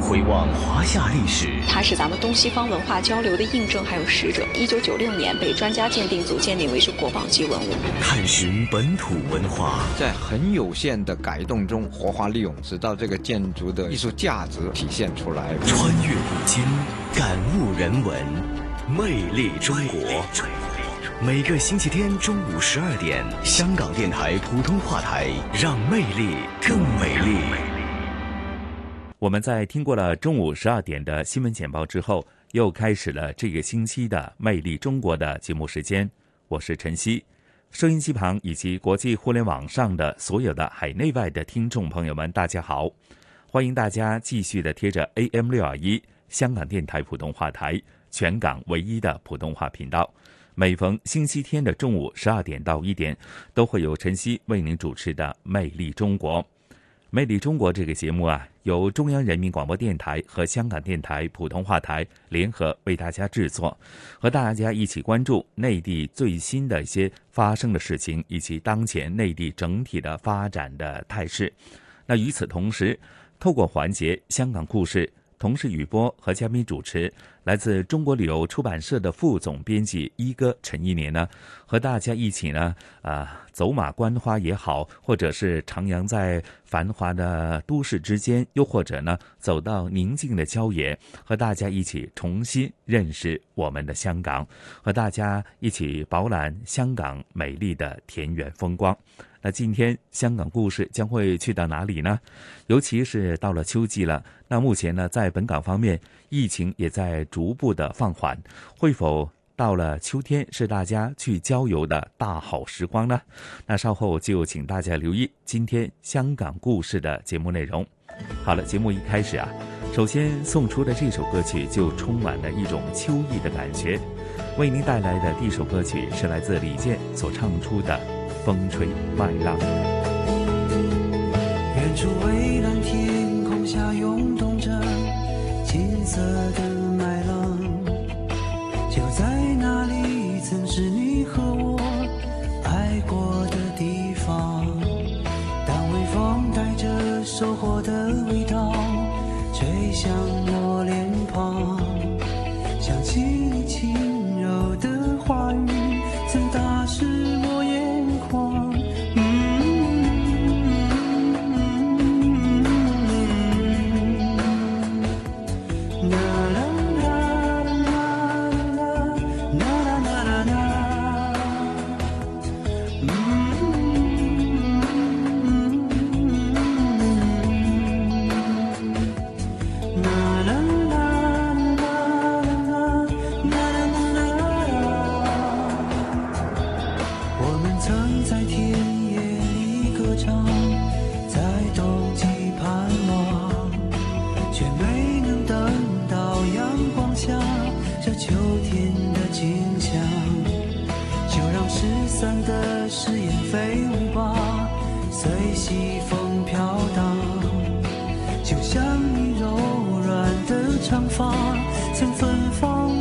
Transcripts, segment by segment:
回望华夏历史，它是咱们东西方文化交流的印证还有使者。一九九六年被专家鉴定组鉴定为是国宝级文物。探寻本土文化，在很有限的改动中活化利用，直到这个建筑的艺术价值体现出来。穿越古今，感悟人文，魅力中国。每个星期天中午十二点，香港电台普通话台，让魅力更美丽。我们在听过了中午十二点的新闻简报之后，又开始了这个星期的《魅力中国》的节目时间。我是晨曦，收音机旁以及国际互联网上的所有的海内外的听众朋友们，大家好！欢迎大家继续的贴着 AM 六二一香港电台普通话台，全港唯一的普通话频道。每逢星期天的中午十二点到一点，都会有晨曦为您主持的《魅力中国》。《魅力中国》这个节目啊，由中央人民广播电台和香港电台普通话台联合为大家制作，和大家一起关注内地最新的一些发生的事情，以及当前内地整体的发展的态势。那与此同时，透过环节《香港故事》。同事雨波和嘉宾主持，来自中国旅游出版社的副总编辑一哥陈一年呢，和大家一起呢，啊，走马观花也好，或者是徜徉在繁华的都市之间，又或者呢，走到宁静的郊野，和大家一起重新认识我们的香港，和大家一起饱览香港美丽的田园风光。那今天香港故事将会去到哪里呢？尤其是到了秋季了，那目前呢，在本港方面，疫情也在逐步的放缓，会否到了秋天是大家去郊游的大好时光呢？那稍后就请大家留意今天香港故事的节目内容。好了，节目一开始啊，首先送出的这首歌曲就充满了一种秋意的感觉，为您带来的第一首歌曲是来自李健所唱出的。风吹麦浪，远处蔚蓝天空下涌动着金色的放。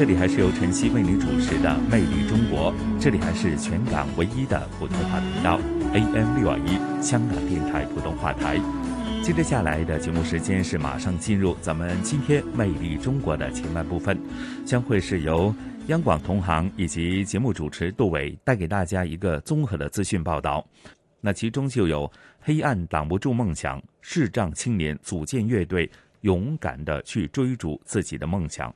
这里还是由晨曦为您主持的《魅力中国》，这里还是全港唯一的普通话频道 AM 六二一香港电台普通话台。接着下来的节目时间是马上进入咱们今天《魅力中国》的前半部分，将会是由央广同行以及节目主持杜伟带给大家一个综合的资讯报道。那其中就有黑暗挡不住梦想，视障青年组建乐队，勇敢的去追逐自己的梦想。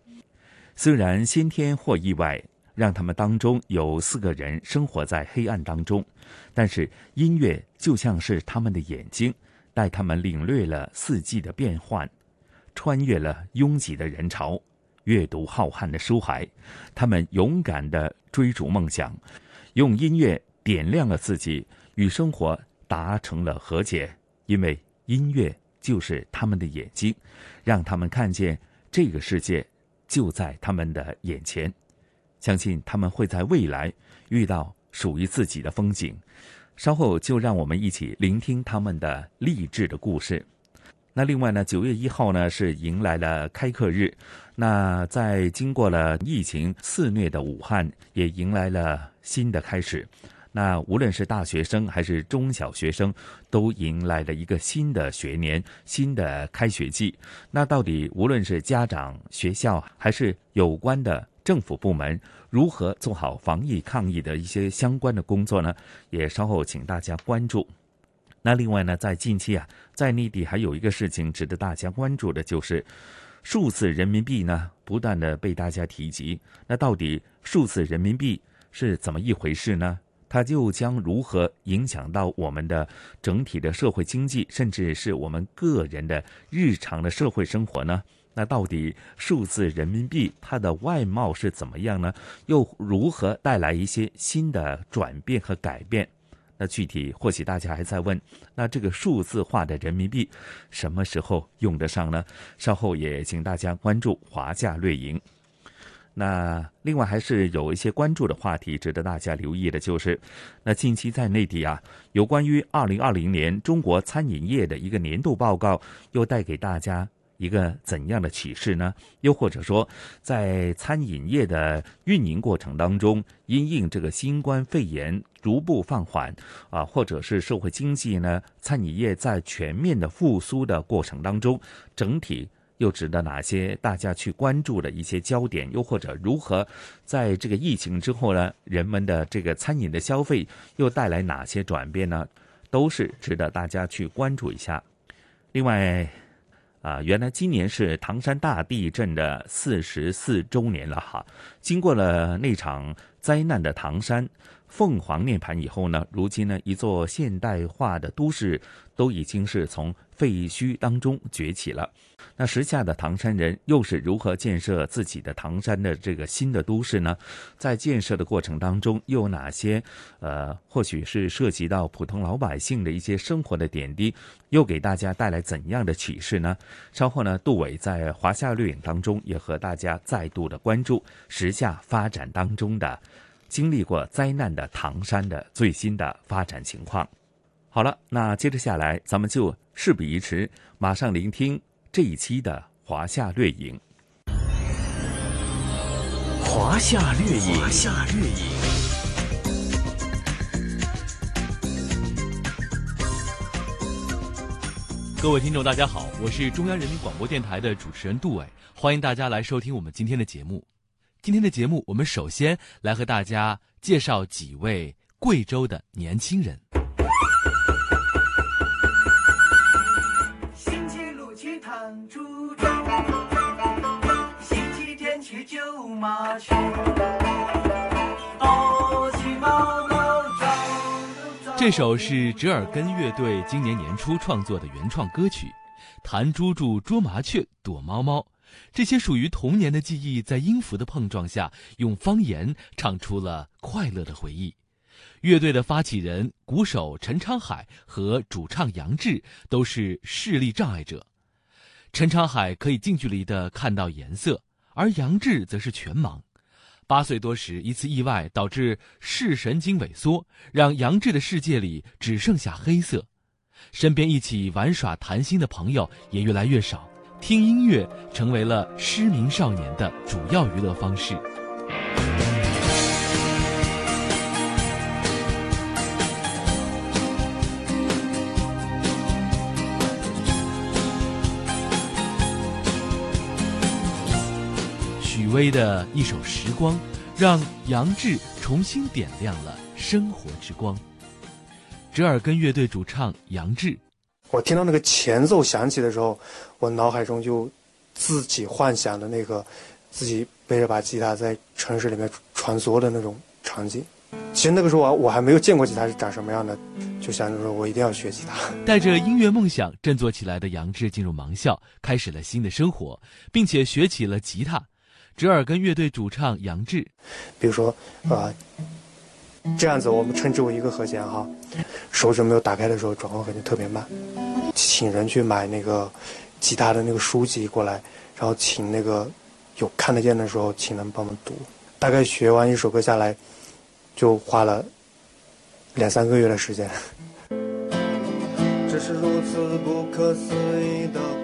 虽然先天或意外让他们当中有四个人生活在黑暗当中，但是音乐就像是他们的眼睛，带他们领略了四季的变换，穿越了拥挤的人潮，阅读浩瀚的书海。他们勇敢地追逐梦想，用音乐点亮了自己，与生活达成了和解。因为音乐就是他们的眼睛，让他们看见这个世界。就在他们的眼前，相信他们会在未来遇到属于自己的风景。稍后就让我们一起聆听他们的励志的故事。那另外呢，九月一号呢是迎来了开课日。那在经过了疫情肆虐的武汉，也迎来了新的开始。那无论是大学生还是中小学生，都迎来了一个新的学年、新的开学季。那到底无论是家长、学校还是有关的政府部门，如何做好防疫抗疫的一些相关的工作呢？也稍后请大家关注。那另外呢，在近期啊，在内地还有一个事情值得大家关注的，就是数字人民币呢，不断的被大家提及。那到底数字人民币是怎么一回事呢？它就将如何影响到我们的整体的社会经济，甚至是我们个人的日常的社会生活呢？那到底数字人民币它的外貌是怎么样呢？又如何带来一些新的转变和改变？那具体或许大家还在问，那这个数字化的人民币什么时候用得上呢？稍后也请大家关注华夏掠影。那另外还是有一些关注的话题值得大家留意的，就是那近期在内地啊，有关于二零二零年中国餐饮业的一个年度报告，又带给大家一个怎样的启示呢？又或者说，在餐饮业的运营过程当中，因应这个新冠肺炎逐步放缓啊，或者是社会经济呢，餐饮业在全面的复苏的过程当中，整体。又值得哪些大家去关注的一些焦点？又或者如何在这个疫情之后呢？人们的这个餐饮的消费又带来哪些转变呢？都是值得大家去关注一下。另外，啊，原来今年是唐山大地震的四十四周年了哈。经过了那场灾难的唐山。凤凰涅槃以后呢，如今呢，一座现代化的都市都已经是从废墟当中崛起了。那时下的唐山人又是如何建设自己的唐山的这个新的都市呢？在建设的过程当中，又有哪些呃，或许是涉及到普通老百姓的一些生活的点滴，又给大家带来怎样的启示呢？稍后呢，杜伟在华夏绿影当中也和大家再度的关注时下发展当中的。经历过灾难的唐山的最新的发展情况。好了，那接着下来，咱们就事不宜迟，马上聆听这一期的华夏掠影。华夏掠影，华夏掠影。各位听众，大家好，我是中央人民广播电台的主持人杜伟，欢迎大家来收听我们今天的节目。今天的节目，我们首先来和大家介绍几位贵州的年轻人。这首是折耳根乐队今年年初创作的原创歌曲，《弹珠珠捉麻雀躲猫猫》。这些属于童年的记忆，在音符的碰撞下，用方言唱出了快乐的回忆。乐队的发起人鼓手陈昌海和主唱杨志都是视力障碍者。陈昌海可以近距离的看到颜色，而杨志则是全盲。八岁多时，一次意外导致视神经萎缩，让杨志的世界里只剩下黑色。身边一起玩耍谈心的朋友也越来越少。听音乐成为了失明少年的主要娱乐方式。许巍的一首《时光》，让杨志重新点亮了生活之光。折耳根乐队主唱杨志，我听到那个前奏响起的时候，我脑海中就自己幻想的那个自己背着把吉他在城市里面穿梭的那种场景。其实那个时候我我还没有见过吉他是长什么样的，就想着说我一定要学吉他。带着音乐梦想振作起来的杨志进入盲校，开始了新的生活，并且学起了吉他。折耳根乐队主唱杨志，比如说啊、这样子我们称之为一个和弦哈，手指没有打开的时候转换和弦特别慢，请人去买那个吉他的那个书籍过来，然后请那个有看得见的时候请人帮忙读，大概学完一首歌下来，就花了两三个月的时间。这是如此不可思议的光。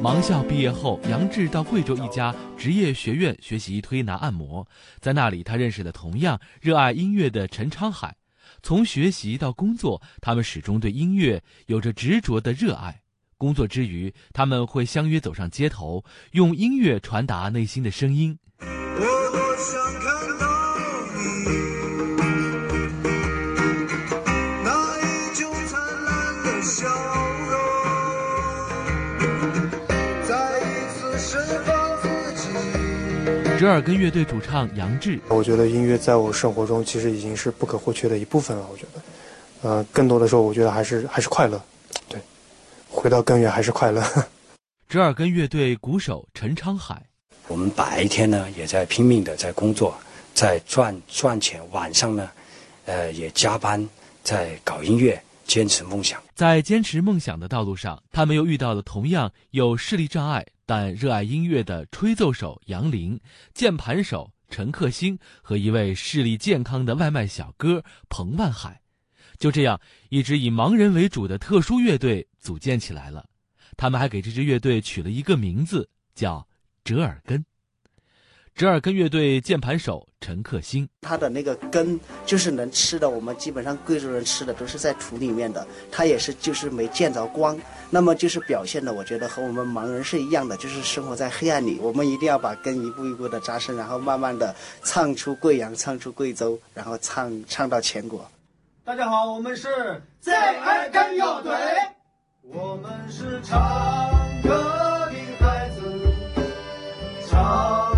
盲校毕业后，杨志到贵州一家职业学院学习推拿按摩，在那里他认识了同样热爱音乐的陈昌海。从学习到工作，他们始终对音乐有着执着的热爱。工作之余，他们会相约走上街头，用音乐传达内心的声音。我多想看折耳根乐队主唱杨志，我觉得音乐在我生活中其实已经是不可或缺的一部分了。我觉得，呃，更多的时候，我觉得还是还是快乐，对，回到根源还是快乐。折耳根乐队鼓手陈昌海。我们白天呢也在拼命的在工作，在赚赚钱，晚上呢，呃也加班在搞音乐，坚持梦想。在坚持梦想的道路上，他们又遇到了同样有视力障碍但热爱音乐的吹奏手杨林、键盘手陈克星和一位视力健康的外卖小哥彭万海。就这样，一支以盲人为主的特殊乐队组建起来了。他们还给这支乐队取了一个名字，叫折耳根。折耳根乐队键盘手陈克星，它的那个根就是能吃的，我们基本上贵州人吃的都是在土里面的，它也是就是没见着光，那么就是表现的，我觉得和我们盲人是一样的，就是生活在黑暗里，我们一定要把根一步一步的扎深，然后慢慢的唱出贵阳，唱出贵州，然后唱唱到全国。大家好，我们是最耳根乐队，我们是唱歌的孩子，唱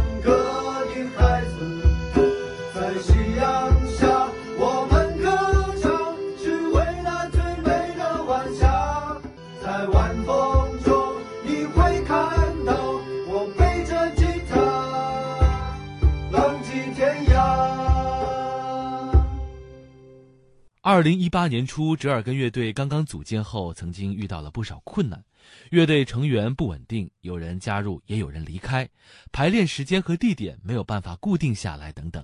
二零一八年初，折耳根乐队刚刚组建后，曾经遇到了不少困难。乐队成员不稳定，有人加入，也有人离开，排练时间和地点没有办法固定下来，等等。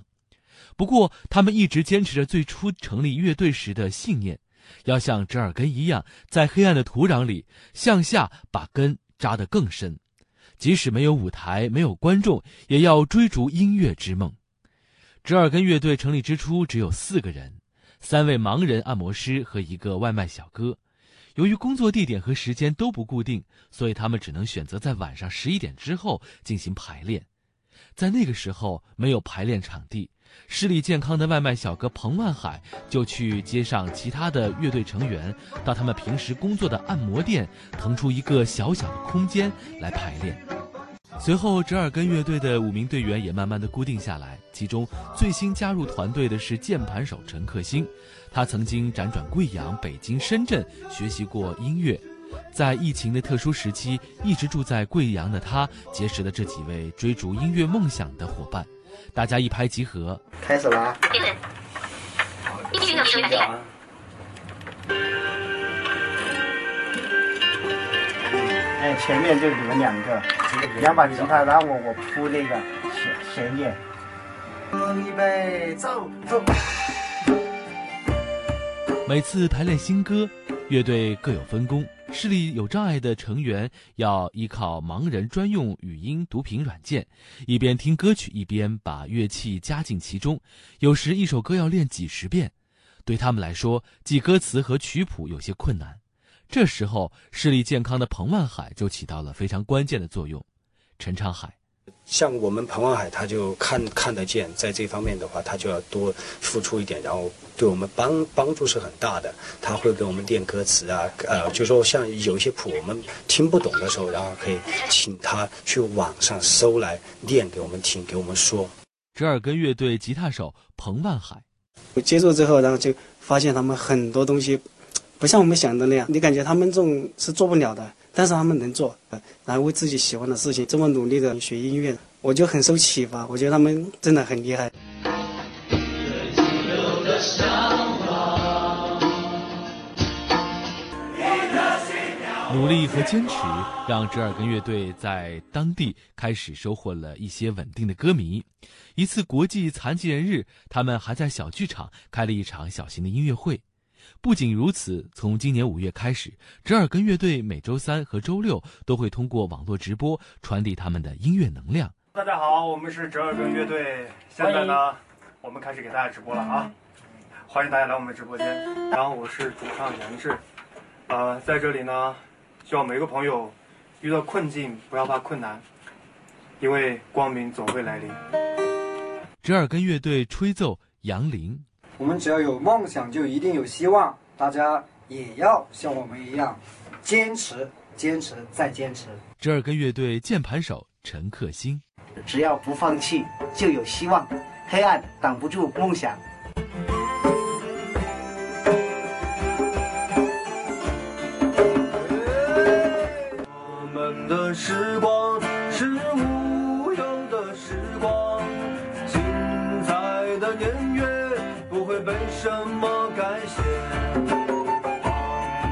不过，他们一直坚持着最初成立乐队时的信念，要像折耳根一样，在黑暗的土壤里向下把根扎得更深。即使没有舞台，没有观众，也要追逐音乐之梦。折耳根乐队成立之初只有四个人。三位盲人按摩师和一个外卖小哥，由于工作地点和时间都不固定，所以他们只能选择在晚上十一点之后进行排练。在那个时候没有排练场地，视力健康的外卖小哥彭万海就去接上其他的乐队成员，到他们平时工作的按摩店腾出一个小小的空间来排练。随后，折耳根乐队的五名队员也慢慢的固定下来，其中最新加入团队的是键盘手陈克星，他曾经辗转贵阳、北京、深圳学习过音乐，在疫情的特殊时期，一直住在贵阳的他结识了这几位追逐音乐梦想的伙伴，大家一拍即合，开始了啊！哎，前面就你们两个，两把吉他，然后我我铺那个弦弦乐。预备，走走。每次排练新歌，乐队各有分工，视力有障碍的成员要依靠盲人专用语音读屏软件，一边听歌曲一边把乐器加进其中。有时一首歌要练几十遍，对他们来说记歌词和曲谱有些困难。这时候，视力健康的彭万海就起到了非常关键的作用。陈昌海。像我们彭万海，他就看看得见，在这方面的话，他就要多付出一点，然后对我们帮帮助是很大的。他会给我们练歌词啊，呃，就说像有一些谱我们听不懂的时候，然后可以请他去网上搜来练给我们听，给我们说。折耳根乐队吉他手彭万海，我接触之后，然后就发现他们很多东西不像我们想的那样，你感觉他们这种是做不了的。但是他们能做，然后为自己喜欢的事情这么努力的学音乐，我就很受启发。我觉得他们真的很厉害。努力和坚持让折耳根乐队在当地开始收获了一些稳定的歌迷。一次国际残疾人日，他们还在小剧场开了一场小型的音乐会。不仅如此，从今年五月开始，折耳根乐队每周三和周六都会通过网络直播传递他们的音乐能量。大家好，我们是折耳根乐队，现在呢，我们开始给大家直播了啊！欢迎大家来我们直播间。然后我是主唱杨志，呃，在这里呢，希望每个朋友遇到困境不要怕困难，因为光明总会来临。折耳根乐队吹奏杨林。我们只要有梦想，就一定有希望。大家也要像我们一样，坚持、坚持再坚持。折耳根乐队键盘手陈克星，只要不放弃，就有希望。黑暗挡不住梦想。我们的时光是无忧的时光，精彩的年月。不会被什么改写？放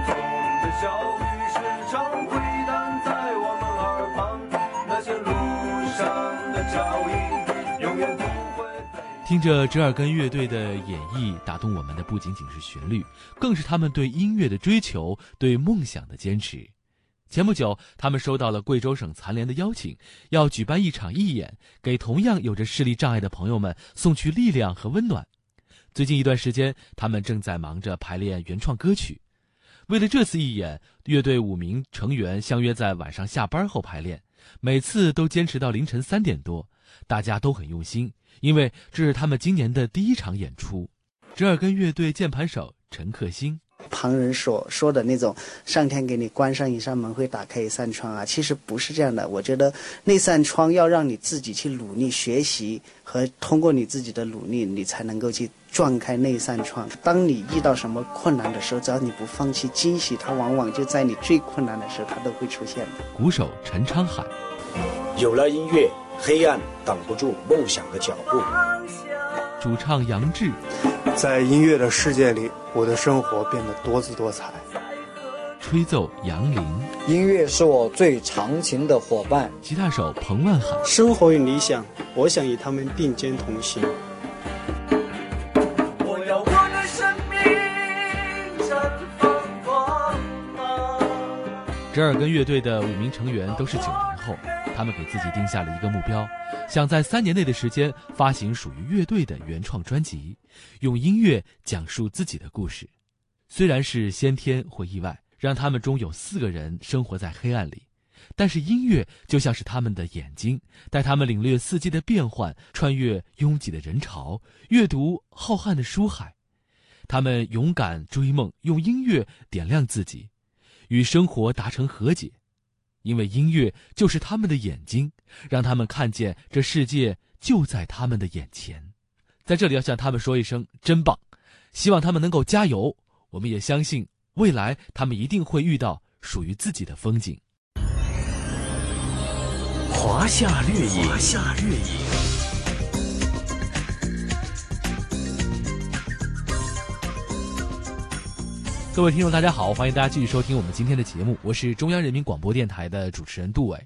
纵的小雨时常回荡在我们耳旁，那些路上的脚印永远不会。听着折耳根乐队的演绎，打动我们的不仅仅是旋律，更是他们对音乐的追求，对梦想的坚持。前不久，他们收到了贵州省残联的邀请，要举办一场义演，给同样有着视力障碍的朋友们送去力量和温暖。最近一段时间，他们正在忙着排练原创歌曲。为了这次义演，乐队五名成员相约在晚上下班后排练，每次都坚持到凌晨三点多。大家都很用心，因为这是他们今年的第一场演出。折耳根乐队键盘手陈克星。旁人所说的那种上天给你关上一扇门会打开一扇窗啊，其实不是这样的。我觉得那扇窗要让你自己去努力学习和通过你自己的努力，你才能够去撞开那扇窗。当你遇到什么困难的时候，只要你不放弃，惊喜它往往就在你最困难的时候，它都会出现的。鼓手陈昌海，有了音乐，黑暗挡不住梦想的脚步。主唱杨志。在音乐的世界里，我的生活变得多姿多彩。吹奏杨林，音乐是我最长情的伙伴。吉他手彭万海，生活与理想，我想与他们并肩同行。折耳根乐队的五名成员都是九零后，他们给自己定下了一个目标。想在三年内的时间发行属于乐队的原创专辑，用音乐讲述自己的故事。虽然是先天或意外，让他们中有四个人生活在黑暗里，但是音乐就像是他们的眼睛，带他们领略四季的变换，穿越拥挤的人潮，阅读浩瀚的书海。他们勇敢追梦，用音乐点亮自己，与生活达成和解。因为音乐就是他们的眼睛，让他们看见这世界就在他们的眼前。在这里要向他们说一声真棒，希望他们能够加油。我们也相信未来他们一定会遇到属于自己的风景。华夏掠影，华夏掠影。各位听众，大家好，欢迎大家继续收听我们今天的节目，我是中央人民广播电台的主持人杜伟。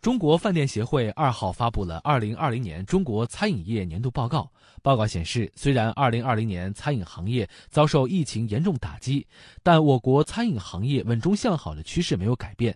中国饭店协会二号发布了二零二零年中国餐饮业年度报告。报告显示，虽然二零二零年餐饮行业遭受疫情严重打击，但我国餐饮行业稳中向好的趋势没有改变。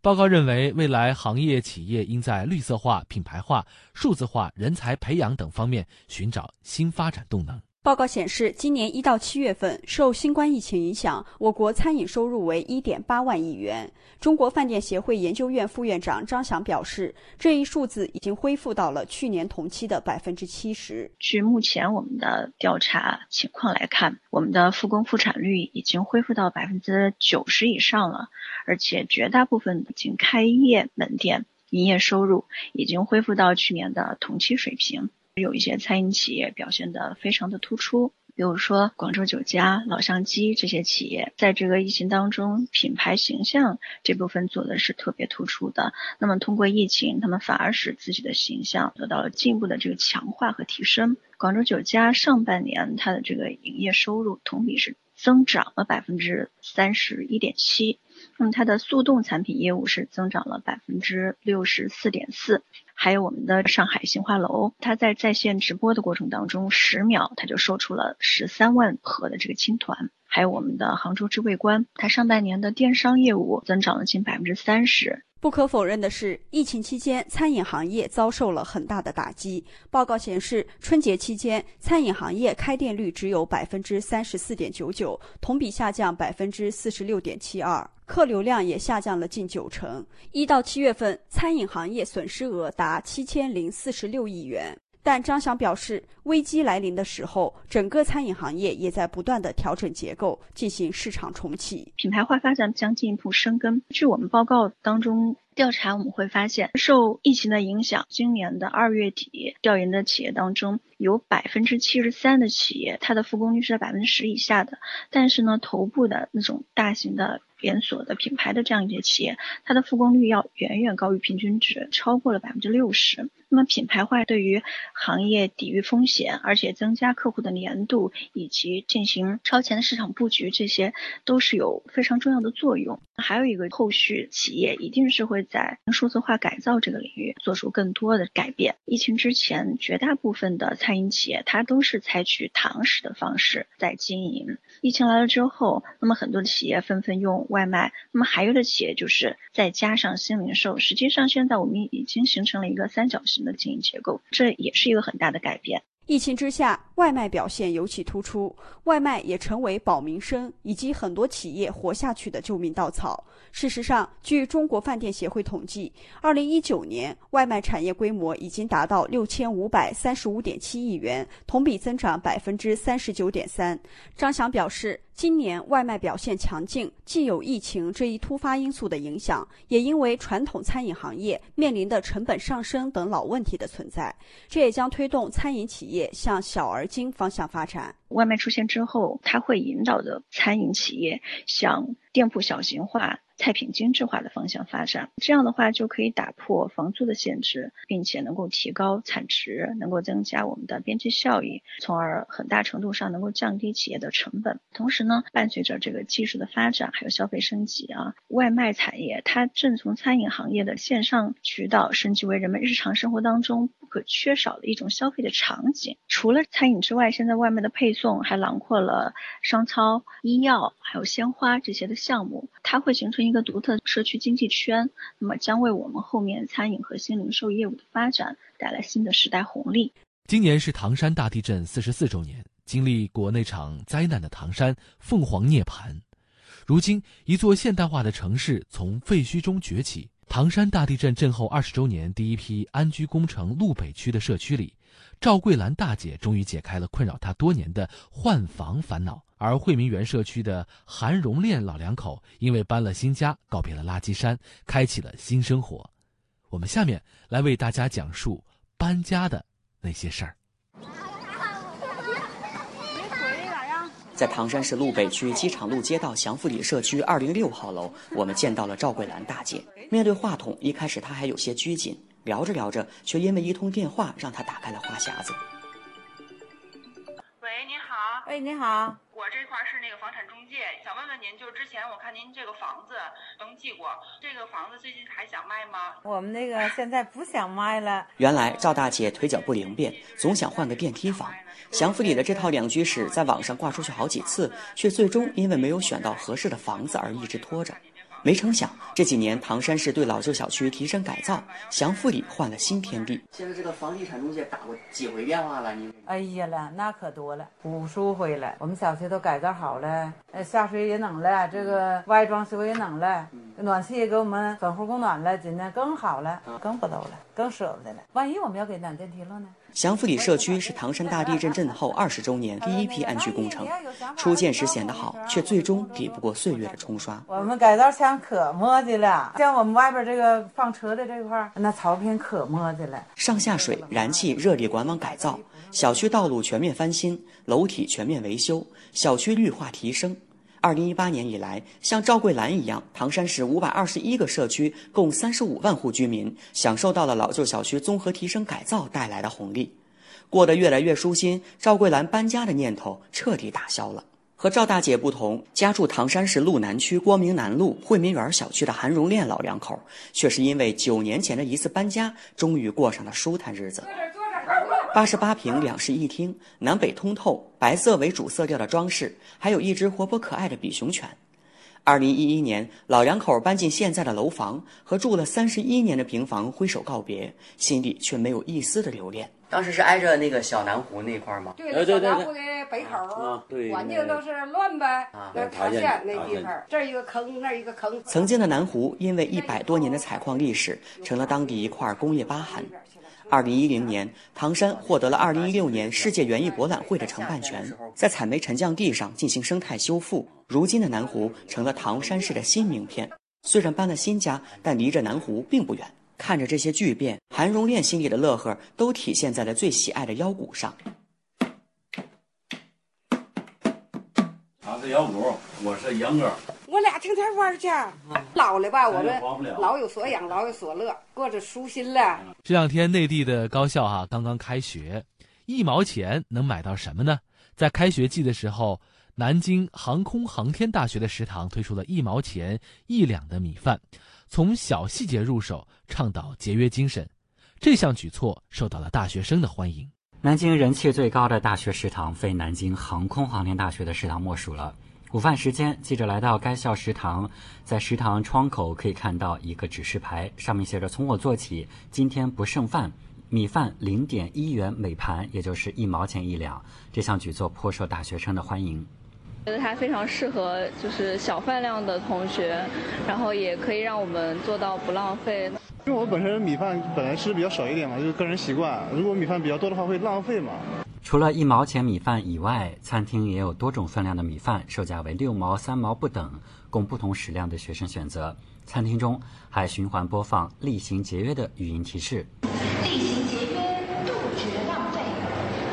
报告认为，未来行业企业应在绿色化、品牌化、数字化、人才培养等方面寻找新发展动能。报告显示，今年一到七月份，受新冠疫情影响，我国餐饮收入为一点八万亿元。中国饭店协会研究院副院长张翔表示，这一数字已经恢复到了去年同期的百分之七十。据目前我们的调查情况来看，我们的复工复产率已经恢复到百分之九十以上了，而且绝大部分已经开业门店营业收入已经恢复到去年的同期水平。有一些餐饮企业表现得非常的突出，比如说广州酒家、老乡鸡这些企业，在这个疫情当中，品牌形象这部分做的是特别突出的。那么通过疫情，他们反而使自己的形象得到了进一步的这个强化和提升。广州酒家上半年它的这个营业收入同比是增长了百分之三十一点七，那么它的速冻产品业务是增长了百分之六十四点四。还有我们的上海杏花楼，它在在线直播的过程当中，十秒它就售出了十三万盒的这个青团。还有我们的杭州知味观，它上半年的电商业务增长了近百分之三十。不可否认的是，疫情期间餐饮行业遭受了很大的打击。报告显示，春节期间餐饮行业开店率只有百分之三十四点九九，同比下降百分之四十六点七二，客流量也下降了近九成。一到七月份，餐饮行业损失额达七千零四十六亿元。但张翔表示，危机来临的时候，整个餐饮行业也在不断的调整结构，进行市场重启，品牌化发展将进一步生根。据我们报告当中调查，我们会发现，受疫情的影响，今年的二月底调研的企业当中，有百分之七十三的企业，它的复工率是在百分之十以下的。但是呢，头部的那种大型的连锁的品牌的这样一些企业，它的复工率要远远高于平均值，超过了百分之六十。那么品牌化对于行业抵御风险，而且增加客户的粘度，以及进行超前的市场布局，这些都是有非常重要的作用。还有一个后续企业一定是会在数字化改造这个领域做出更多的改变。疫情之前，绝大部分的餐饮企业它都是采取堂食的方式在经营。疫情来了之后，那么很多的企业纷纷用外卖，那么还有的企业就是再加上新零售。实际上，现在我们已经形成了一个三角形。的经营结构，这也是一个很大的改变。疫情之下，外卖表现尤其突出，外卖也成为保民生以及很多企业活下去的救命稻草。事实上，据中国饭店协会统计，二零一九年外卖产业规模已经达到六千五百三十五点七亿元，同比增长百分之三十九点三。张翔表示。今年外卖表现强劲，既有疫情这一突发因素的影响，也因为传统餐饮行业面临的成本上升等老问题的存在，这也将推动餐饮企业向小而精方向发展。外卖出现之后，它会引导的餐饮企业向店铺小型化。菜品精致化的方向发展，这样的话就可以打破房租的限制，并且能够提高产值，能够增加我们的边际效益，从而很大程度上能够降低企业的成本。同时呢，伴随着这个技术的发展，还有消费升级啊，外卖产业它正从餐饮行业的线上渠道升级为人们日常生活当中不可缺少的一种消费的场景。除了餐饮之外，现在外卖的配送还囊括了商超、医药，还有鲜花这些的项目，它会形成。一个独特社区经济圈，那么将为我们后面餐饮和新零售业务的发展带来新的时代红利。今年是唐山大地震四十四周年，经历过那场灾难的唐山凤凰涅槃，如今一座现代化的城市从废墟中崛起。唐山大地震震后二十周年，第一批安居工程路北区的社区里，赵桂兰大姐终于解开了困扰她多年的换房烦恼。而惠民园社区的韩荣炼老两口因为搬了新家，告别了垃圾山，开启了新生活。我们下面来为大家讲述搬家的那些事儿。在唐山市路北区机场路街道祥富里社区二零六号楼，我们见到了赵桂兰大姐。面对话筒，一开始她还有些拘谨，聊着聊着，却因为一通电话让她打开了话匣子。喂。您好。喂，你好。我这块是那个房产中介，想问问您，就是之前我看您这个房子登记过，这个房子最近还想卖吗？我们那个现在不想卖了。原来赵大姐腿脚不灵便，总想换个电梯房。祥福里的这套两居室在网上挂出去好几次，却最终因为没有选到合适的房子而一直拖着。没成想，这几年唐山市对老旧小区提升改造，祥富里换了新天地。现在这个房地产中介打过几回电话了？你？哎呀了，那可多了，无数回了。我们小区都改造好了，呃，下水也弄了，这个外装修也弄了，暖气也给我们粉户供暖了，今年更好了，更不逗了，更舍不得了。万一我们要给暖电梯了呢？祥福里社区是唐山大地震震后二十周年第一批安居工程，初建时显得好，却最终抵不过岁月的冲刷。我们改造墙可磨叽了，像我们外边这个放车的这块那草坪可磨叽了。上下水、燃气、热力管网改造，小区道路全面翻新，楼体全面维修，小区绿化提升。二零一八年以来，像赵桂兰一样，唐山市五百二十一个社区，共三十五万户居民，享受到了老旧小区综合提升改造带来的红利，过得越来越舒心。赵桂兰搬家的念头彻底打消了。和赵大姐不同，家住唐山市路南区光明南路惠民园小区的韩荣炼老两口，却是因为九年前的一次搬家，终于过上了舒坦日子。八十八平两室一厅，南北通透，白色为主色调的装饰，还有一只活泼可爱的比熊犬。二零一一年，老两口搬进现在的楼房，和住了三十一年的平房挥手告别，心里却没有一丝的留恋。当时是挨着那个小南湖那块吗？对对对，小南湖的北口，环境都是乱呗，那塌陷那地方，这一个坑，那一个坑。曾经的南湖，因为一百多年的采矿历史，成了当地一块工业疤痕。二零一零年，唐山获得了二零一六年世界园艺博览会的承办权，在采煤沉降地上进行生态修复。如今的南湖成了唐山市的新名片。虽然搬了新家，但离着南湖并不远。看着这些巨变，韩荣炼心里的乐呵都体现在了最喜爱的腰鼓上。是腰鼓，我是杨哥。我俩天天玩去，老了吧，我们老有所养，老有所乐，过着舒心了。这两天内地的高校哈刚刚开学，一毛钱能买到什么呢？在开学季的时候，南京航空航天大学的食堂推出了一毛钱一两的米饭，从小细节入手，倡导节约精神。这项举措受到了大学生的欢迎。南京人气最高的大学食堂，非南京航空航天大学的食堂莫属了。午饭时间，记者来到该校食堂，在食堂窗口可以看到一个指示牌，上面写着“从我做起，今天不剩饭，米饭零点一元每盘，也就是一毛钱一两”。这项举措颇受大学生的欢迎。觉得它非常适合就是小饭量的同学，然后也可以让我们做到不浪费。因为我本身米饭本来吃的比较少一点嘛，就是个人习惯。如果米饭比较多的话，会浪费嘛。除了一毛钱米饭以外，餐厅也有多种分量的米饭，售价为六毛、三毛不等，供不同食量的学生选择。餐厅中还循环播放“厉行节约”的语音提示。厉行节约，杜绝浪费，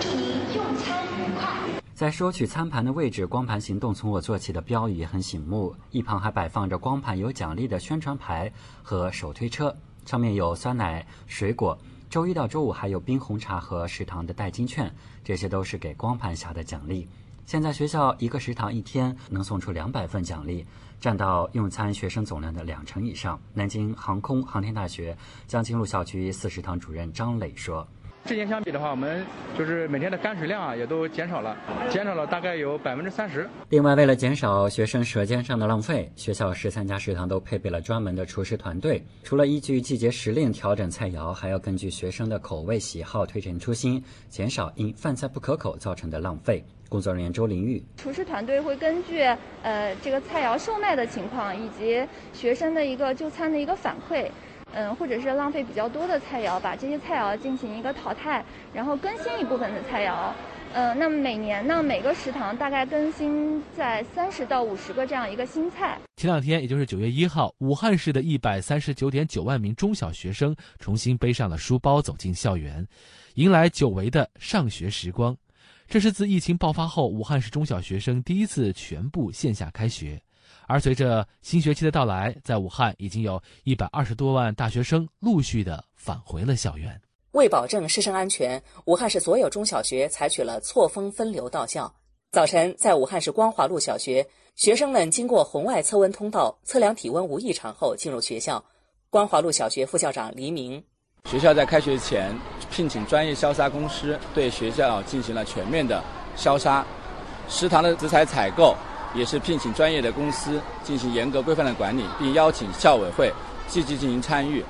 祝您用餐愉快。在收取餐盘的位置，“光盘行动从我做起”的标语也很醒目，一旁还摆放着光盘有奖励的宣传牌和手推车，上面有酸奶、水果。周一到周五还有冰红茶和食堂的代金券，这些都是给光盘侠的奖励。现在学校一个食堂一天能送出两百份奖励，占到用餐学生总量的两成以上。南京航空航天大学江青路校区四食堂主任张磊说。之前相比的话，我们就是每天的干水量啊，也都减少了，减少了大概有百分之三十。另外，为了减少学生舌尖上的浪费，学校十三家食堂都配备了专门的厨师团队。除了依据季节时令调整菜肴，还要根据学生的口味喜好推陈出新，减少因饭菜不可口造成的浪费。工作人员周林玉，厨师团队会根据呃这个菜肴售卖的情况以及学生的一个就餐的一个反馈。嗯，或者是浪费比较多的菜肴，把这些菜肴进行一个淘汰，然后更新一部分的菜肴。嗯，那么每年呢，每个食堂大概更新在三十到五十个这样一个新菜。前两天，也就是九月一号，武汉市的一百三十九点九万名中小学生重新背上了书包走进校园，迎来久违的上学时光。这是自疫情爆发后，武汉市中小学生第一次全部线下开学。而随着新学期的到来，在武汉已经有一百二十多万大学生陆续的返回了校园。为保证师生安全，武汉市所有中小学采取了错峰分流到校。早晨，在武汉市光华路小学，学生们经过红外测温通道测量体温无异常后进入学校。光华路小学副校长黎明：学校在开学前聘请专业消杀公司，对学校进行了全面的消杀。食堂的食材采购也是聘请专业的公司进行严格规范的管理，并邀请校委会积极进行参与。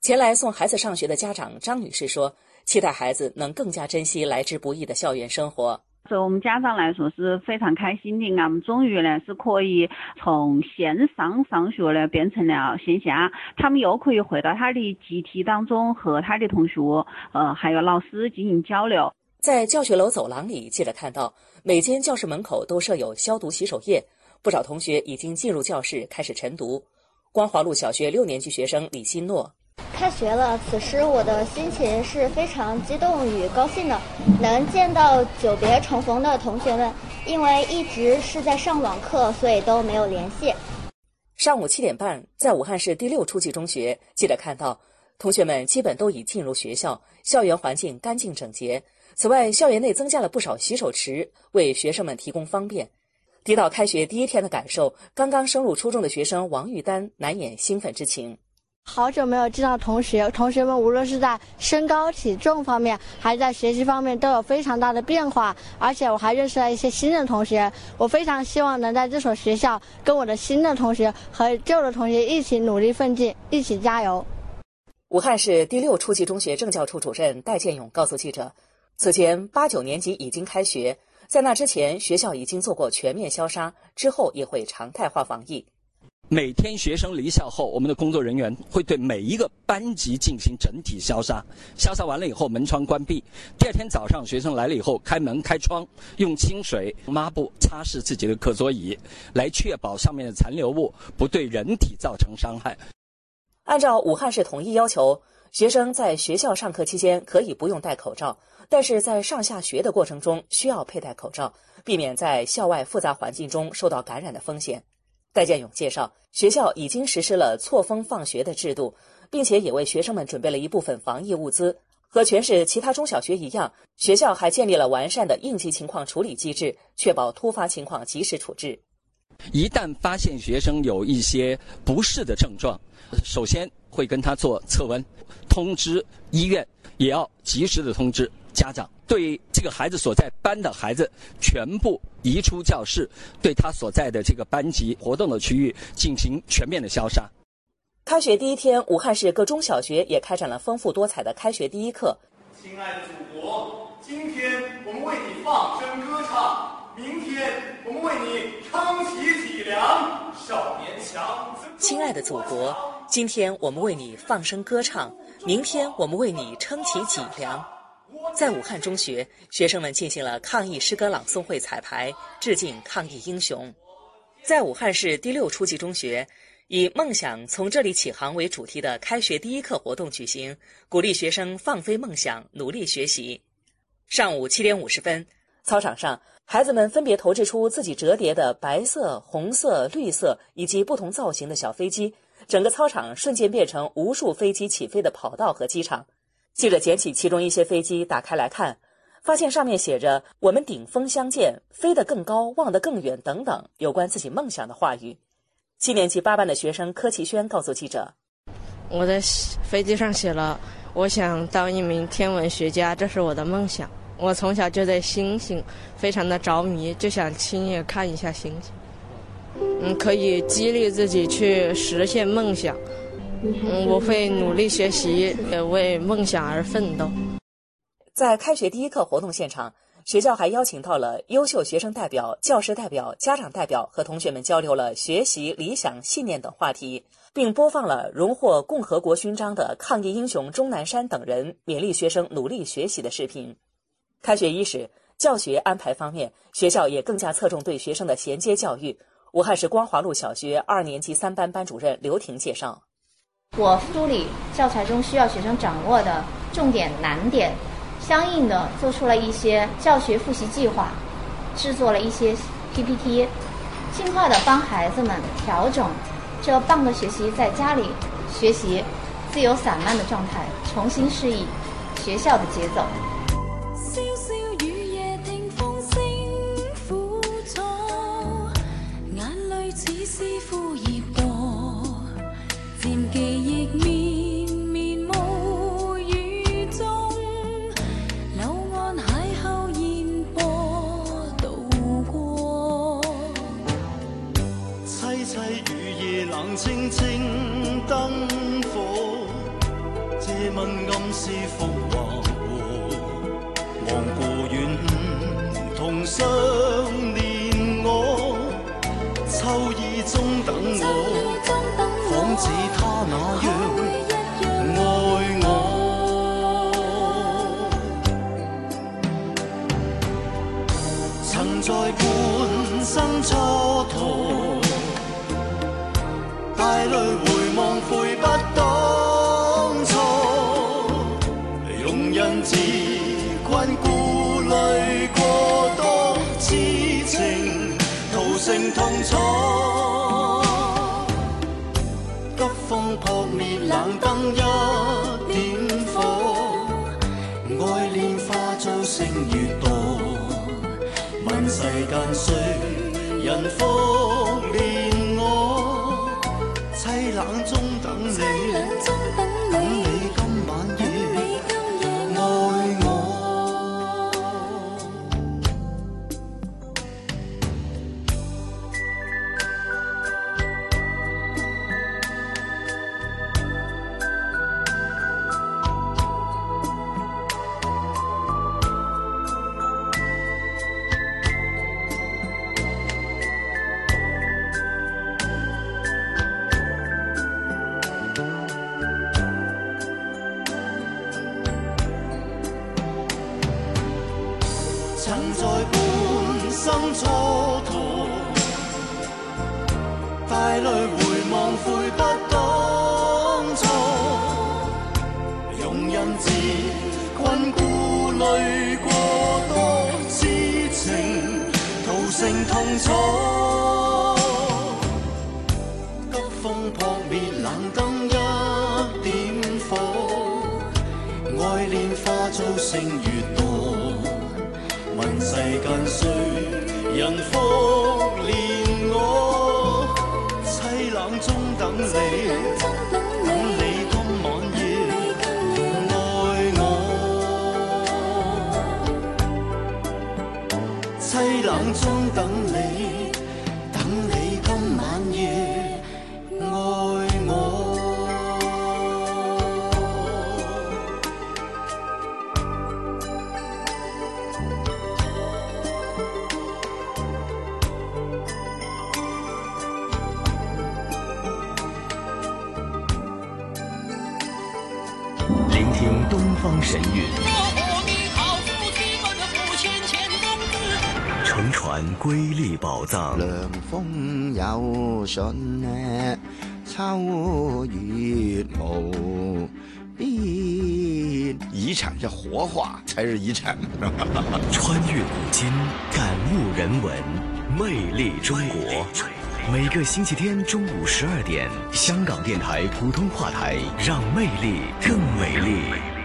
前来送孩子上学的家长张女士说：“期待孩子能更加珍惜来之不易的校园生活。对我们家长来说是非常开心的，俺们终于呢是可以从线上上学呢变成了线下，他们又可以回到他的集体当中和他的同学，呃，还有老师进行交流。”在教学楼走廊里，记者看到每间教室门口都设有消毒洗手液，不少同学已经进入教室开始晨读。光华路小学六年级学生李新诺。开学了，此时我的心情是非常激动与高兴的，能见到久别重逢的同学们。因为一直是在上网课，所以都没有联系。上午七点半，在武汉市第六初级中学，记者看到同学们基本都已进入学校，校园环境干净整洁。此外，校园内增加了不少洗手池，为学生们提供方便。提到开学第一天的感受，刚刚升入初中的学生王玉丹难掩兴奋之情。好久没有见到同学，同学们无论是在身高体重方面，还是在学习方面，都有非常大的变化。而且我还认识了一些新的同学，我非常希望能在这所学校跟我的新的同学和旧的同学一起努力奋进，一起加油。武汉市第六初级中学政教处主任戴建勇告诉记者，此前八九年级已经开学，在那之前学校已经做过全面消杀，之后也会常态化防疫。每天学生离校后，我们的工作人员会对每一个班级进行整体消杀。消杀完了以后，门窗关闭。第二天早上，学生来了以后，开门开窗，用清水、抹布擦拭自己的课桌椅，来确保上面的残留物不对人体造成伤害。按照武汉市统一要求，学生在学校上课期间可以不用戴口罩，但是在上下学的过程中需要佩戴口罩，避免在校外复杂环境中受到感染的风险。戴建勇介绍，学校已经实施了错峰放学的制度，并且也为学生们准备了一部分防疫物资。和全市其他中小学一样，学校还建立了完善的应急情况处理机制，确保突发情况及时处置。一旦发现学生有一些不适的症状，首先会跟他做测温，通知医院，也要及时的通知家长。对这个孩子所在班的孩子全部移出教室，对他所在的这个班级活动的区域进行全面的消杀。开学第一天，武汉市各中小学也开展了丰富多彩的开学第一课。亲爱的祖国，今天我们为你放声歌唱，明天我们为你撑起脊梁。少年强。亲爱的祖国，今天我们为你放声歌唱，明天我们为你撑起脊梁。在武汉中学，学生们进行了抗疫诗歌朗诵会彩排，致敬抗疫英雄。在武汉市第六初级中学，以“梦想从这里起航”为主题的开学第一课活动举行，鼓励学生放飞梦想，努力学习。上午七点五十分，操场上，孩子们分别投掷出自己折叠的白色、红色、绿色以及不同造型的小飞机，整个操场瞬间变成无数飞机起飞的跑道和机场。记者捡起其中一些飞机，打开来看，发现上面写着“我们顶峰相见，飞得更高，望得更远”等等有关自己梦想的话语。七年级八班的学生柯奇轩告诉记者：“我在飞机上写了，我想当一名天文学家，这是我的梦想。我从小就对星星非常的着迷，就想亲眼看一下星星。嗯，可以激励自己去实现梦想。”嗯，我会努力学习，为梦想而奋斗。在开学第一课活动现场，学校还邀请到了优秀学生代表、教师代表、家长代表，和同学们交流了学习、理想、信念等话题，并播放了荣获共和国勋章的抗疫英雄钟南山等人勉励学生努力学习的视频。开学伊始，教学安排方面，学校也更加侧重对学生的衔接教育。武汉市光华路小学二年级三班班主任刘婷介绍。我梳理教材中需要学生掌握的重点难点，相应的做出了一些教学复习计划，制作了一些 PPT，尽快的帮孩子们调整这半个学期在家里学习自由散漫的状态，重新适应学校的节奏。蹉跎，带泪回望悔不当初，容人自困顾虑过多，痴情徒成痛楚。急风扑灭冷灯一点火，爱恋化做星月多，问世间谁？人风怜我，凄冷中等你。冷中等你瑰丽宝藏。凉风有信呢，秋月无边。遗产是活化才是遗产。穿越古今，感悟人文，魅力中国。每个星期天中午十二点，香港电台普通话台，让魅力更美丽。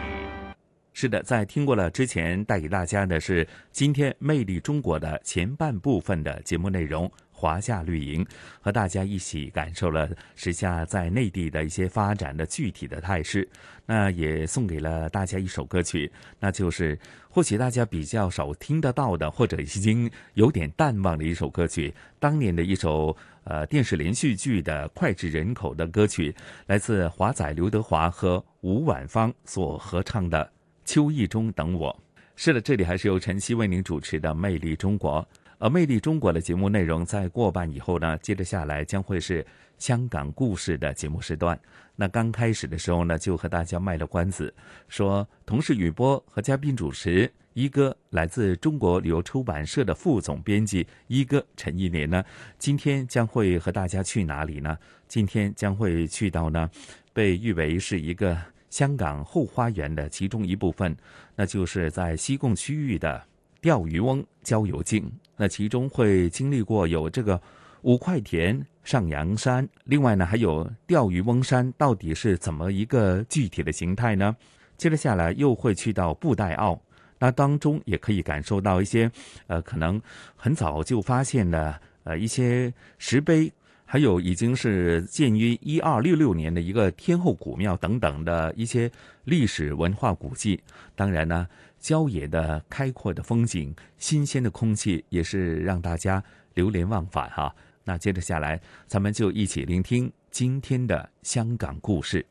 是的，在听过了之前带给大家的是今天《魅力中国》的前半部分的节目内容，华夏绿营和大家一起感受了时下在内地的一些发展的具体的态势。那也送给了大家一首歌曲，那就是或许大家比较少听得到的，或者已经有点淡忘的一首歌曲，当年的一首呃电视连续剧的脍炙人口的歌曲，来自华仔刘德华和吴婉芳所合唱的。秋意中等我，是的，这里还是由晨曦为您主持的《魅力中国》。而《魅力中国》的节目内容在过半以后呢，接着下来将会是香港故事的节目时段。那刚开始的时候呢，就和大家卖了关子，说同事雨波和嘉宾主持一哥，来自中国旅游出版社的副总编辑一哥陈一年呢，今天将会和大家去哪里呢？今天将会去到呢，被誉为是一个。香港后花园的其中一部分，那就是在西贡区域的钓鱼翁郊游径。那其中会经历过有这个五块田、上阳山，另外呢还有钓鱼翁山，到底是怎么一个具体的形态呢？接着下来又会去到布袋澳，那当中也可以感受到一些呃，可能很早就发现的呃一些石碑。还有已经是建于一二六六年的一个天后古庙等等的一些历史文化古迹。当然呢，郊野的开阔的风景、新鲜的空气也是让大家流连忘返哈。那接着下来，咱们就一起聆听今天的香港故事。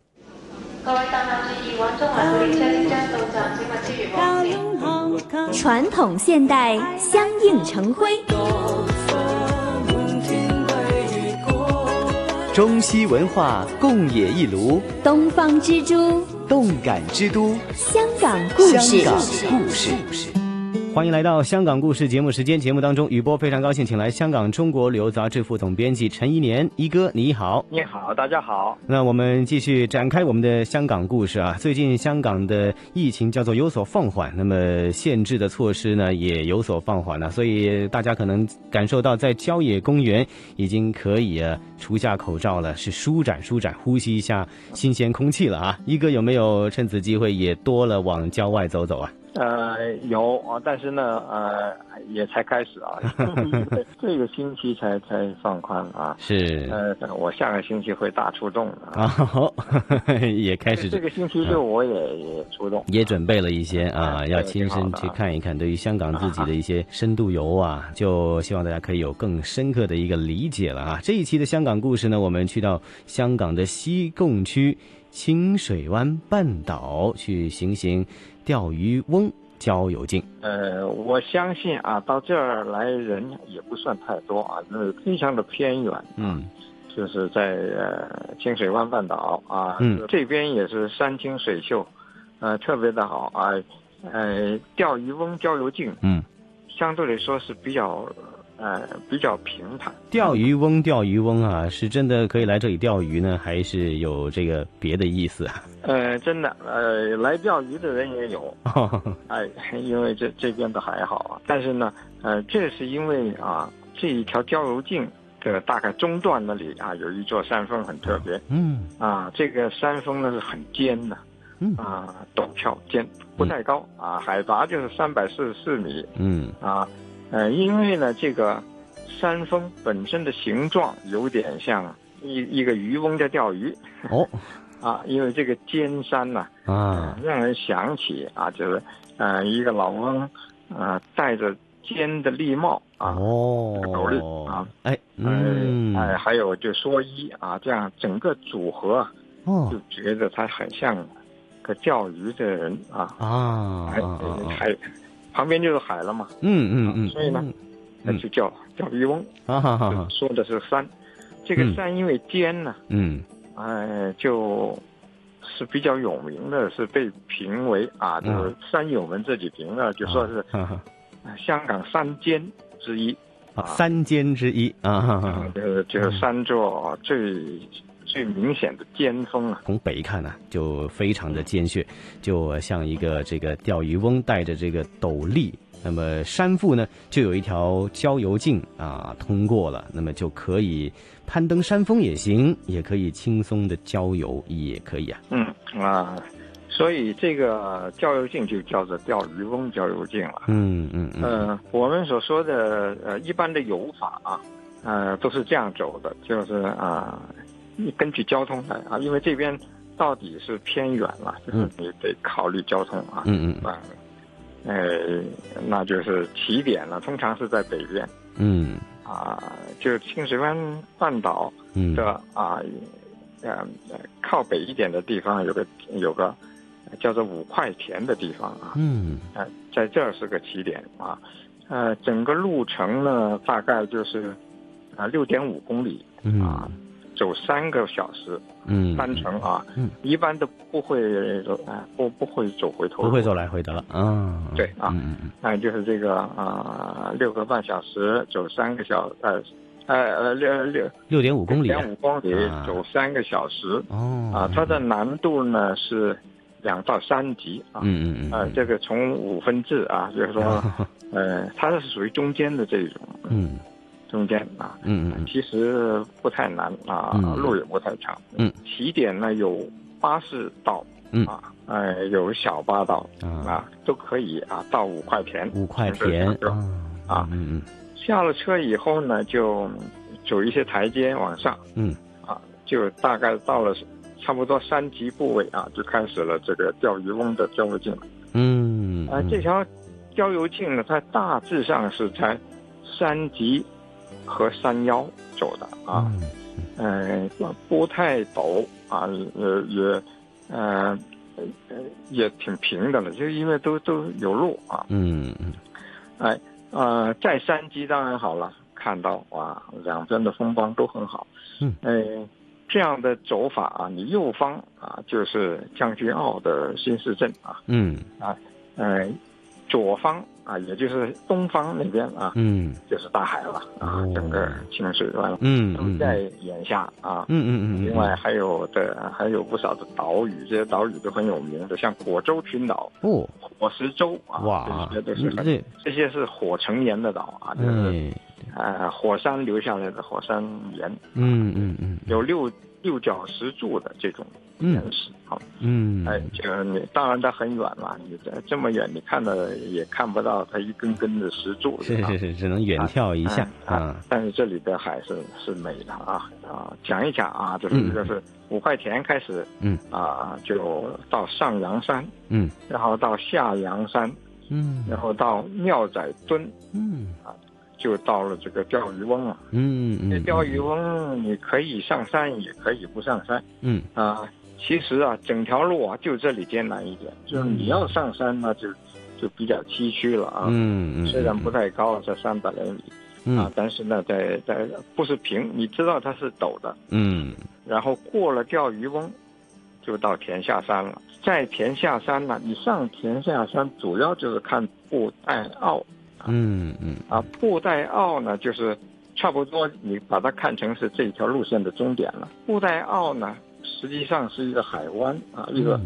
传统现代相映成辉。中西文化共冶一炉，东方之珠，动感之都，香港故事。香港故事。欢迎来到香港故事节目时间。节目当中，雨波非常高兴，请来香港中国旅游杂志副总编辑陈一年一哥，你好，你好，大家好。那我们继续展开我们的香港故事啊。最近香港的疫情叫做有所放缓，那么限制的措施呢也有所放缓了，所以大家可能感受到在郊野公园已经可以啊除下口罩了，是舒展舒展，呼吸一下新鲜空气了啊。一哥有没有趁此机会也多了往郊外走走啊？呃，有啊，但是呢，呃，也才开始啊，这个星期才才放宽啊。是。呃，我下个星期会大出动的啊。好，也开始。这个星期六我也也出动。也准备了一些啊，要亲身去看一看，对于香港自己的一些深度游啊，就希望大家可以有更深刻的一个理解了啊。这一期的香港故事呢，我们去到香港的西贡区清水湾半岛去行行。钓鱼翁郊游径，呃，我相信啊，到这儿来人也不算太多啊，那非常的偏远，嗯，就是在呃清水湾半岛啊，嗯，这边也是山清水秀，呃，特别的好啊，呃，钓鱼翁郊游径，嗯，相对来说是比较。呃，比较平坦。钓鱼翁，钓鱼翁啊，是真的可以来这里钓鱼呢，还是有这个别的意思啊？呃，真的，呃，来钓鱼的人也有。哎，因为这这边的还好啊，但是呢，呃，这是因为啊，这一条交流径的大概中段那里啊，有一座山峰很特别。嗯。啊，这个山峰呢是很尖的。嗯。啊，陡峭尖，不太高啊，海拔就是三百四十四米。嗯。啊。呃，因为呢，这个山峰本身的形状有点像一一个渔翁在钓鱼。哦，啊，因为这个尖山呢，啊，让人想起啊，就是呃一个老翁，呃戴着尖的笠帽啊，哦，斗笠啊，哎，嗯，哎，还有就蓑衣啊，这样整个组合，哦，就觉得他很像个钓鱼的人啊，啊，还还。旁边就是海了嘛，嗯嗯嗯，所以呢，那就叫叫渔翁。啊哈哈，说的是山，这个山因为尖呢，嗯，哎，就是比较有名的，是被评为啊，就是山友们自己评的，就说是香港三尖之一。啊，三尖之一啊，就是就是三座最。最明显的尖峰啊，从北看呢，就非常的尖削，就像一个这个钓鱼翁带着这个斗笠。那么山腹呢，就有一条郊游径啊，通过了，那么就可以攀登山峰也行，也可以轻松的郊游也可以啊。嗯啊，所以这个郊游径就叫做钓鱼翁郊游径了。嗯嗯嗯。呃，我们所说的呃一般的游法啊，呃都是这样走的，就是啊。你根据交通来啊，因为这边到底是偏远了，就是你得考虑交通啊。嗯嗯。啊，呃，那就是起点了，通常是在北边。嗯。啊，就清水湾半岛的啊，呃，靠北一点的地方有个有个叫做五块田的地方啊。嗯。呃，在这儿是个起点啊，呃，整个路程呢大概就是啊六点五公里啊。走三个小时，嗯，单程啊，嗯，一般都不会走，啊，不不会走回头，不会走来回的了，嗯，对啊，嗯嗯，那就是这个啊，六个半小时走三个小，呃，呃呃六六六点五公里，点五公里走三个小时，哦，啊，它的难度呢是两到三级啊，嗯嗯嗯，啊，这个从五分制啊，就是说，呃，它是属于中间的这种，嗯。中间啊，嗯嗯，其实不太难啊，路也不太长。嗯，起点呢有巴士到，嗯啊，哎，有小巴到啊，都可以啊，到五块钱。五块田啊，嗯嗯。下了车以后呢，就走一些台阶往上。嗯。啊，就大概到了差不多三级部位啊，就开始了这个钓鱼翁的郊游径。嗯。啊，这条郊游径呢，它大致上是在山脊和山腰走的啊。嗯。呃，不太陡啊，呃，也，呃。呃，也挺平的了，就因为都都有路啊。嗯嗯。哎，呃，在山脊当然好了，看到哇，两边的风光都很好。嗯。哎，这样的走法啊，你右方啊就是将军澳的新市镇啊。嗯。啊，呃，左方。啊，也就是东方那边啊，嗯，就是大海了啊，整个清水湾，嗯，都在眼下啊，嗯嗯嗯，另外还有的还有不少的岛屿，这些岛屿都很有名的，像果洲群岛，哦，火石洲啊，哇，这些都是这这些是火成岩的岛啊，就是呃火山留下来的火山岩，嗯嗯嗯，有六六角石柱的这种。岩石，好，嗯，哎，这个你当然它很远了，你这这么远，你看的也看不到它一根根的石柱，是是是，只能远眺一下啊。但是这里的海是是美的啊啊！讲一讲啊，就是一个是五块钱开始，嗯。啊，就到上阳山，嗯，然后到下阳山，嗯，然后到庙仔墩，嗯。啊，就到了这个钓鱼翁了，嗯嗯，这钓鱼翁你可以上山，也可以不上山，嗯啊。其实啊，整条路啊，就这里艰难一点，就是你要上山呢，就就比较崎岖了啊。嗯嗯。虽然不太高，在三百来米，啊，但是呢，在在不是平，你知道它是陡的。嗯。然后过了钓鱼翁，就到田下山了。在田下山呢，你上田下山主要就是看布袋澳。嗯嗯。啊，布袋澳呢，就是差不多，你把它看成是这一条路线的终点了。布袋澳呢。实际上是一个海湾啊，一个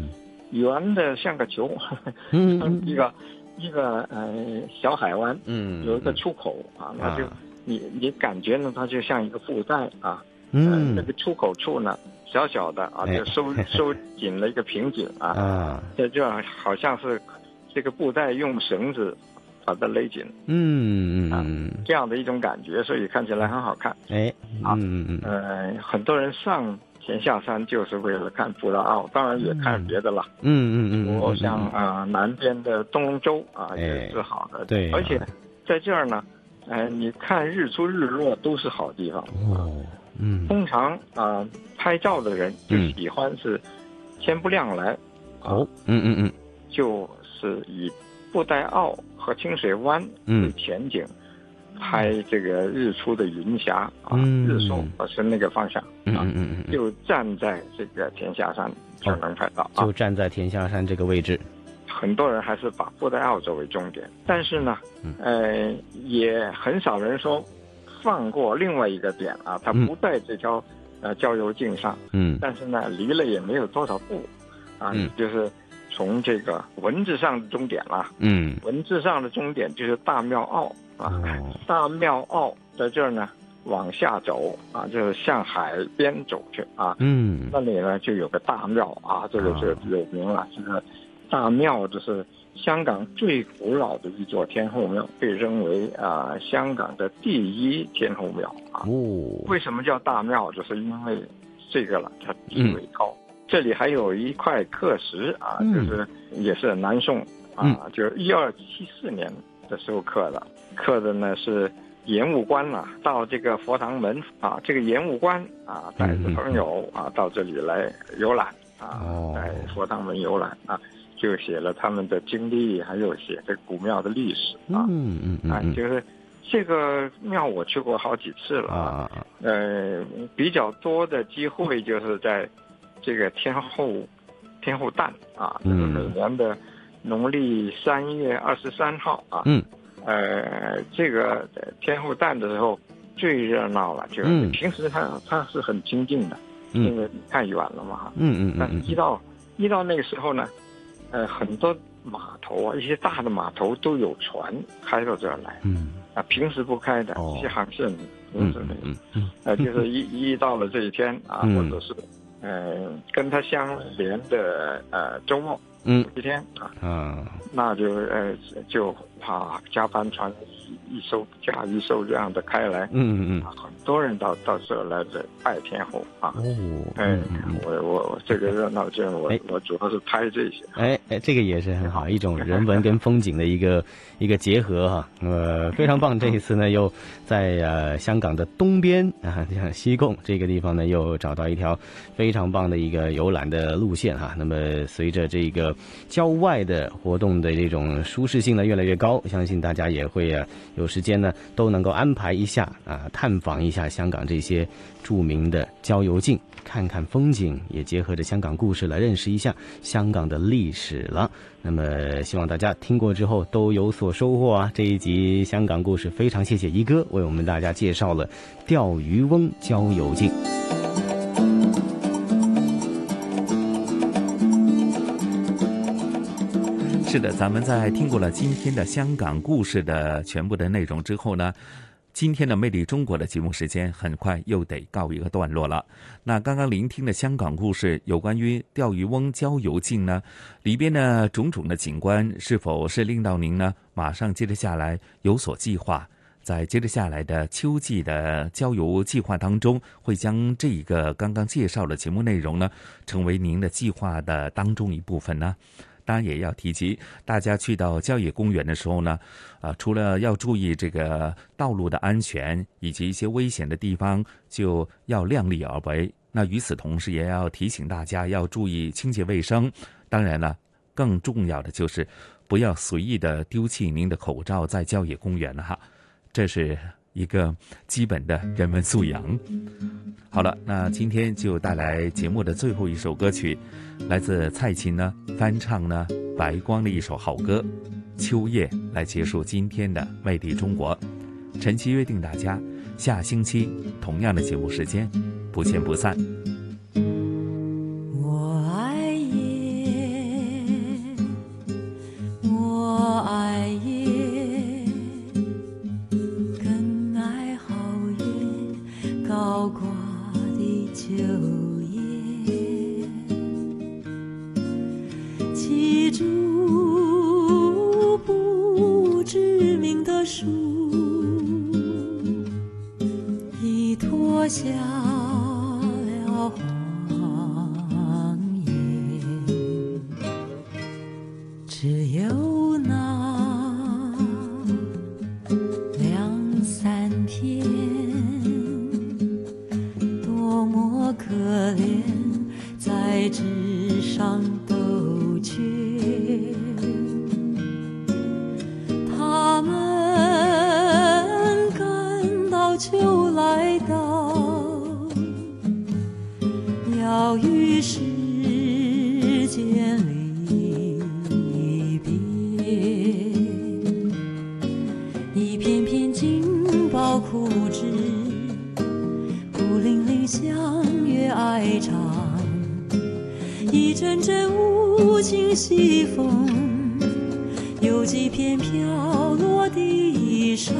圆的像个球，嗯，一个一个呃小海湾，嗯，有一个出口啊，那就你你感觉呢，它就像一个布袋啊，嗯，那个出口处呢小小的啊，就收收紧了一个瓶颈啊，啊，这就好像是这个布袋用绳子把它勒紧，嗯嗯，这样的一种感觉，所以看起来很好看，哎，啊嗯嗯呃，很多人上。田下山就是为了看布达奥，当然也看别的了。嗯嗯嗯，我像啊南边的东龙洲啊也是好的。对，而且在这儿呢，哎，你看日出日落都是好地方。哦，嗯。通常啊拍照的人就喜欢是天不亮来。哦，嗯嗯嗯，就是以布袋澳和清水湾为前景。拍这个日出的云霞啊，日出是那个方向啊，嗯嗯嗯，就站在这个天下山就能拍到啊，就站在天下山这个位置。很多人还是把布袋澳作为终点，但是呢，呃，也很少人说放过另外一个点啊，它不在这条呃郊游径上，嗯，但是呢，离了也没有多少步，啊，就是从这个文字上的终点了，嗯，文字上的终点就是大庙坳。啊，大庙坳在这儿呢，往下走啊，就是向海边走去啊。嗯，那里呢就有个大庙啊，这个就有名了。这个大庙就是香港最古老的一座天后庙，被认为啊香港的第一天后庙啊。哦，为什么叫大庙？就是因为这个了，它地位高。这里还有一块刻石啊，就是也是南宋啊，就是一二七四年的时候刻的。刻的呢是盐务官啊，到这个佛堂门啊，这个盐务官啊带着朋友啊到这里来游览啊，在佛堂门游览啊，就写了他们的经历，还有写这古庙的历史啊，嗯嗯嗯，啊，就是这个庙我去过好几次了啊，呃，比较多的机会就是在这个天后天后诞啊，就是每年的农历三月二十三号啊，嗯。呃，这个天后诞的时候最热闹了，就是平时它它是很清静的，因为太远了嘛。嗯嗯但一到一到那个时候呢，呃，很多码头啊，一些大的码头都有船开到这儿来。嗯。啊，平时不开的一些航线停止的。嗯嗯。呃，就是一一到了这一天啊，或者是呃跟他相连的呃周末嗯，一天啊，嗯，那就呃就怕加班船一艘加一艘这样的开来，嗯嗯嗯，很多人到到这来这拜天后啊，哦，哎，我我我这个热闹劲，我我主要是拍这些，哎哎，这个也是很好，一种人文跟风景的一个 一个结合哈，呃，非常棒。这一次呢，又在呃香港的东边啊，像西贡这个地方呢，又找到一条非常棒的一个游览的路线哈。那么随着这个郊外的活动的这种舒适性呢越来越高，相信大家也会啊有时间呢都能够安排一下啊，探访一下香港这些著名的郊游径，看看风景，也结合着香港故事来认识一下香港的历史了。那么希望大家听过之后都有所收获啊！这一集香港故事非常谢谢一哥为我们大家介绍了钓鱼翁郊游径。是的，咱们在听过了今天的香港故事的全部的内容之后呢，今天的《魅力中国》的节目时间很快又得告一个段落了。那刚刚聆听的香港故事，有关于钓鱼翁郊游径呢，里边的种种的景观，是否是令到您呢马上接着下来有所计划？在接着下来的秋季的郊游计划当中，会将这一个刚刚介绍的节目内容呢，成为您的计划的当中一部分呢？当然也要提及，大家去到郊野公园的时候呢，啊，除了要注意这个道路的安全以及一些危险的地方，就要量力而为。那与此同时，也要提醒大家要注意清洁卫生。当然了，更重要的就是不要随意的丢弃您的口罩在郊野公园了哈，这是一个基本的人文素养。好了，那今天就带来节目的最后一首歌曲。来自蔡琴呢翻唱呢白光的一首好歌《秋夜》，来结束今天的魅力中国。晨曦约定大家下星期同样的节目时间不见不散。的树，已脱下阵阵无情西风，有几片飘落的衣裳，